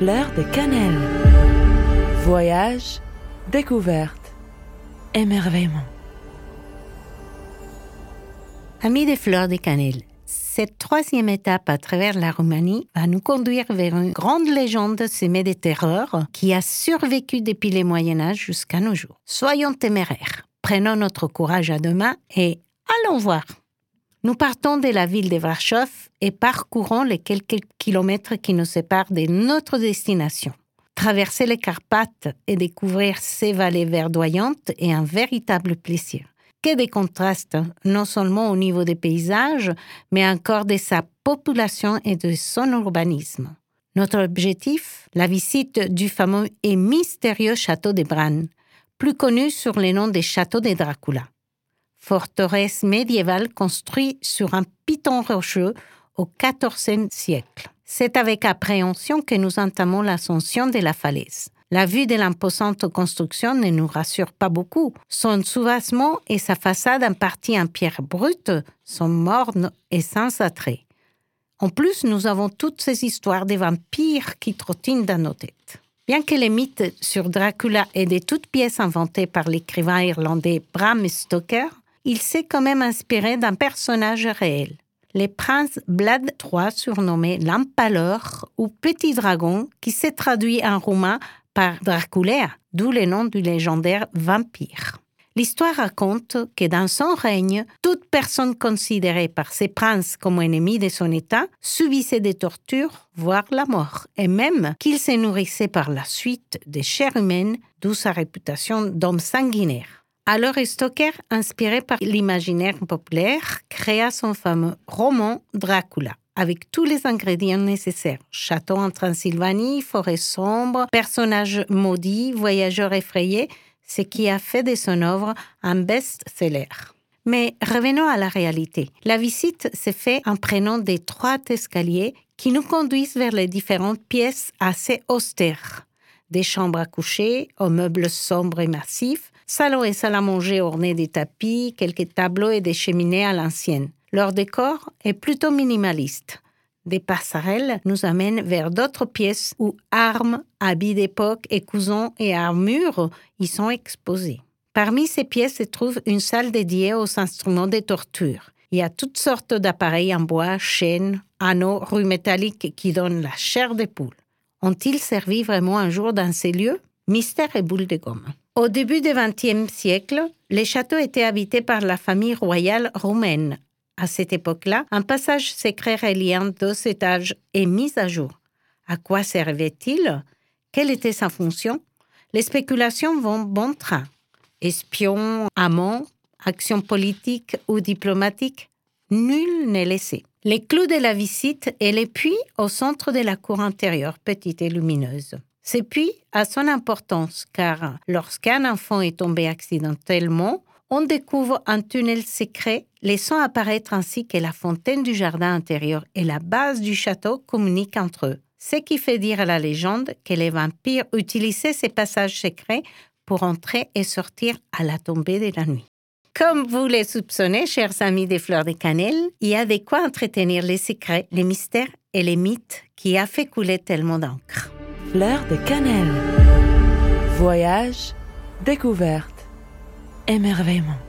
Fleur de cannelle. Voyage, découverte, émerveillement. Amis des fleurs de cannelle, cette troisième étape à travers la Roumanie va nous conduire vers une grande légende semée de terreur qui a survécu depuis le Moyen Âge jusqu'à nos jours. Soyons téméraires, prenons notre courage à deux mains et allons voir. Nous partons de la ville de Varsov et parcourons les quelques kilomètres qui nous séparent de notre destination. Traverser les Carpates et découvrir ces vallées verdoyantes est un véritable plaisir. Que des contrastes, non seulement au niveau des paysages, mais encore de sa population et de son urbanisme. Notre objectif, la visite du fameux et mystérieux château de Bran, plus connu sur le nom des châteaux de Dracula forteresse médiévale construite sur un piton rocheux au XIVe siècle. C'est avec appréhension que nous entamons l'ascension de la falaise. La vue de l'imposante construction ne nous rassure pas beaucoup. Son soubassement et sa façade en partie en pierre brute sont mornes et sans attrait. En plus, nous avons toutes ces histoires des vampires qui trottinent dans nos têtes. Bien que les mythes sur Dracula aient de toutes pièces inventées par l'écrivain irlandais Bram Stoker, il s'est quand même inspiré d'un personnage réel. Le prince Blad III, surnommé l'Empaleur ou Petit Dragon, qui s'est traduit en roumain par Dracula, d'où le nom du légendaire vampire. L'histoire raconte que dans son règne, toute personne considérée par ses princes comme ennemie de son État subissait des tortures, voire la mort, et même qu'il se nourrissait par la suite des chairs humaines, d'où sa réputation d'homme sanguinaire. Alors Stoker, inspiré par l'imaginaire populaire, créa son fameux roman Dracula avec tous les ingrédients nécessaires. Château en Transylvanie, forêt sombre, personnages maudits, voyageurs effrayés, ce qui a fait de son œuvre un best-seller. Mais revenons à la réalité. La visite se fait en prenant des trois escaliers qui nous conduisent vers les différentes pièces assez austères. Des chambres à coucher, aux meubles sombres et massifs, salon et salle à manger ornés des tapis, quelques tableaux et des cheminées à l'ancienne. Leur décor est plutôt minimaliste. Des passerelles nous amènent vers d'autres pièces où armes, habits d'époque et cousons et armures y sont exposés. Parmi ces pièces se trouve une salle dédiée aux instruments de torture. Il y a toutes sortes d'appareils en bois, chaînes, anneaux, rues métalliques qui donnent la chair des poules. Ont-ils servi vraiment un jour dans ces lieux? Mystère et boule de gomme. Au début du XXe siècle, les châteaux étaient habités par la famille royale roumaine. À cette époque-là, un passage secret reliant deux étages est mis à jour. À quoi servait-il? Quelle était sa fonction? Les spéculations vont bon train. Espions, amants, actions politiques ou diplomatiques, nul n'est laissé. Les clous de la visite est le puits au centre de la cour intérieure, petite et lumineuse. Ce puits a son importance car lorsqu'un enfant est tombé accidentellement, on découvre un tunnel secret laissant apparaître ainsi que la fontaine du jardin intérieur et la base du château communiquent entre eux. Ce qui fait dire à la légende que les vampires utilisaient ces passages secrets pour entrer et sortir à la tombée de la nuit. Comme vous les soupçonnez, chers amis des fleurs de cannelle, il y a de quoi entretenir les secrets, les mystères et les mythes qui a fait couler tellement d'encre. Fleur de cannelle. Voyage, découverte, émerveillement.